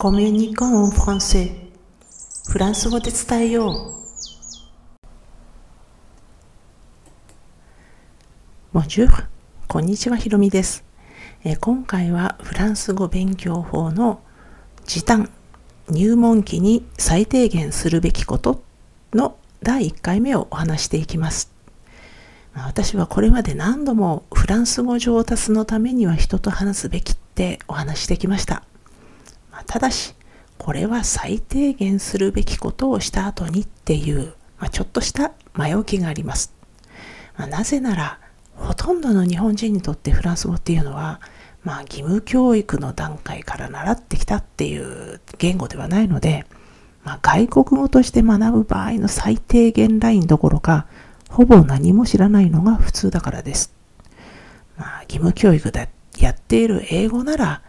コミュニコンフランセフランス語で伝えよう。ボンジュこんにちは、ひろみです、え、今回はフランス語勉強法の時短入門期に最低限するべきことの第1回目をお話していきます。私はこれまで何度もフランス語上達のためには人と話すべきってお話してきました。ただし、これは最低限するべきことをした後にっていう、まあ、ちょっとした前置きがあります。まあ、なぜなら、ほとんどの日本人にとってフランス語っていうのは、まあ、義務教育の段階から習ってきたっていう言語ではないので、まあ、外国語として学ぶ場合の最低限ラインどころか、ほぼ何も知らないのが普通だからです。まあ、義務教育でやっている英語なら、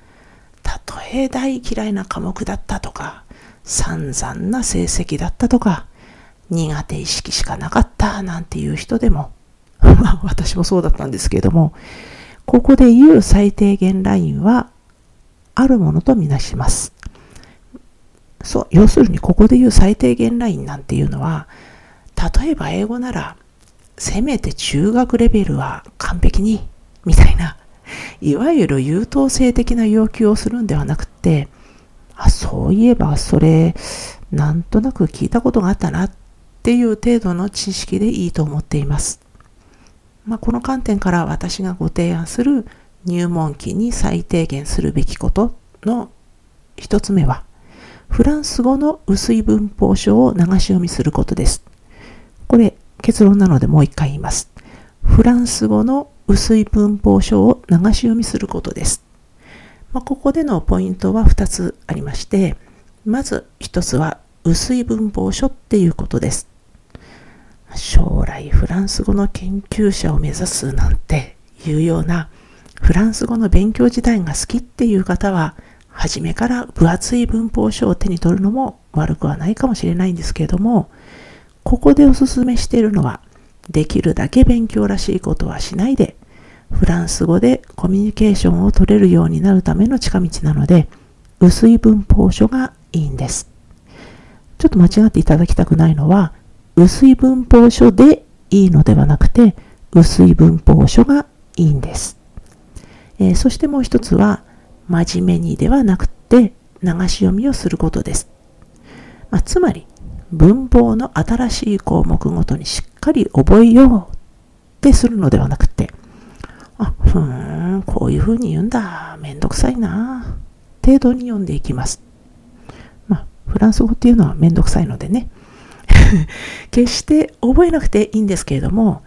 たとえ大嫌いな科目だったとか、散々な成績だったとか、苦手意識しかなかったなんていう人でも、まあ私もそうだったんですけれども、ここで言う最低限ラインは、あるものとみなします。そう、要するにここで言う最低限ラインなんていうのは、例えば英語なら、せめて中学レベルは完璧に、みたいな、いわゆる優等生的な要求をするんではなくて、あ、そういえばそれ、なんとなく聞いたことがあったなっていう程度の知識でいいと思っています。まあ、この観点から私がご提案する入門期に最低限するべきことの一つ目は、フランス語の薄い文法書を流し読みすることです。これ結論なのでもう一回言います。フランス語の薄い文法書を流し読みすることです。まあ、ここでのポイントは2つありまして、まず1つは薄い文法書っていうことです。将来フランス語の研究者を目指すなんていうようなフランス語の勉強自体が好きっていう方は初めから分厚い文法書を手に取るのも悪くはないかもしれないんですけれどもここでおすすめしているのはできるだけ勉強らしいことはしないでフランス語でコミュニケーションを取れるようになるための近道なので、薄い文法書がいいんです。ちょっと間違っていただきたくないのは、薄い文法書でいいのではなくて、薄い文法書がいいんです。えー、そしてもう一つは、真面目にではなくて、流し読みをすることです。まあ、つまり、文法の新しい項目ごとにしっっかり覚えようってするのではなくて、あ、ふーん、こういう風に言うんだ。めんどくさいな。程度に読んでいきます。まあ、フランス語っていうのはめんどくさいのでね。決して覚えなくていいんですけれども、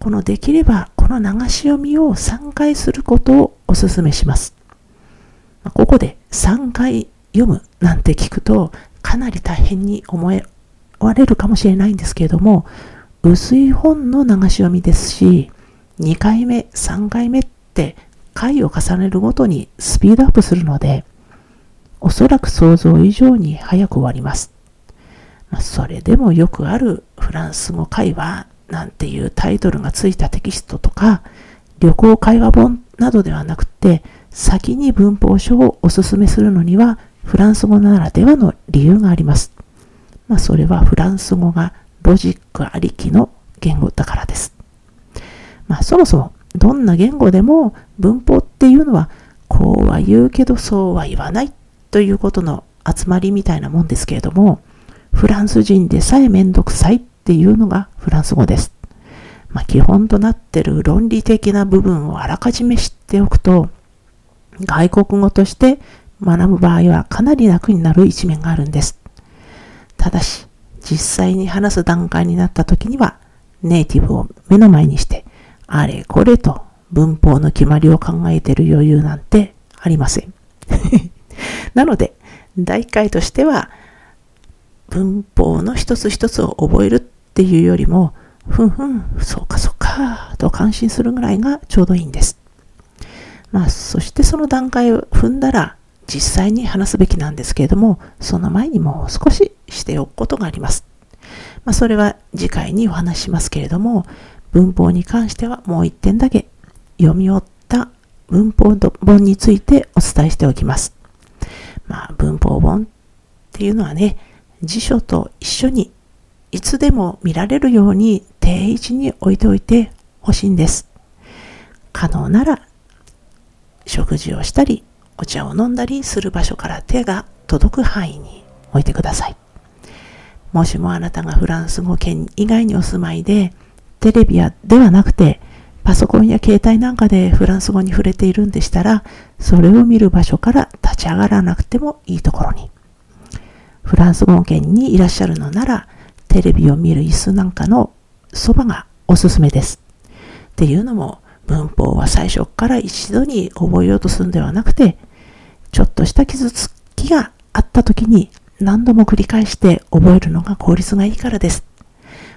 このできればこの流し読みを3回することをお勧めします。ここで3回読むなんて聞くとかなり大変に思われるかもしれないんですけれども、薄い本の流し読みですし、2回目、3回目って回を重ねるごとにスピードアップするので、おそらく想像以上に早く終わります。まあ、それでもよくあるフランス語会話なんていうタイトルがついたテキストとか、旅行会話本などではなくて、先に文法書をおすすめするのには、フランス語ならではの理由があります。まあ、それはフランス語がロジックありきの言語だからです。まあそもそもどんな言語でも文法っていうのはこうは言うけどそうは言わないということの集まりみたいなもんですけれどもフランス人でさえめんどくさいっていうのがフランス語です。まあ、基本となってる論理的な部分をあらかじめ知っておくと外国語として学ぶ場合はかなり楽になる一面があるんです。ただし実際に話す段階になった時にはネイティブを目の前にしてあれこれと文法の決まりを考えてる余裕なんてありません。なので、大会としては、文法の一つ一つを覚えるっていうよりも、ふんふん、そうかそうか、と感心するぐらいがちょうどいいんです。まあ、そしてその段階を踏んだら、実際に話すべきなんですけれども、その前にもう少ししておくことがあります。まあ、それは次回にお話しますけれども、文法に関してはもう一点だけ読み終わった文法本についてお伝えしておきます。まあ、文法本っていうのはね、辞書と一緒にいつでも見られるように定位置に置いておいてほしいんです。可能なら食事をしたりお茶を飲んだりする場所から手が届く範囲に置いてください。もしもあなたがフランス語圏以外にお住まいでテレビやではなくてパソコンや携帯なんかでフランス語に触れているんでしたらそれを見る場所から立ち上がらなくてもいいところにフランス語圏にいらっしゃるのならテレビを見る椅子なんかのそばがおすすめです。っていうのも文法は最初から一度に覚えようとするんではなくてちょっとした傷つきがあった時に何度も繰り返して覚えるのが効率がいいからです。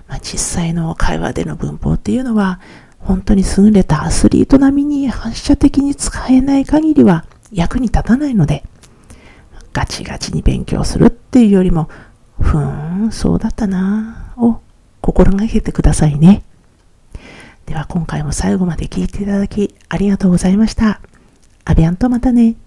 まあ、実際の会話での文法っていうのは本当に優れたアスリート並みに反射的に使えない限りは役に立たないのでガチガチに勉強するっていうよりもふーん、そうだったなぁを心がけてくださいね。では今回も最後まで聞いていただきありがとうございました。アビアンとまたね。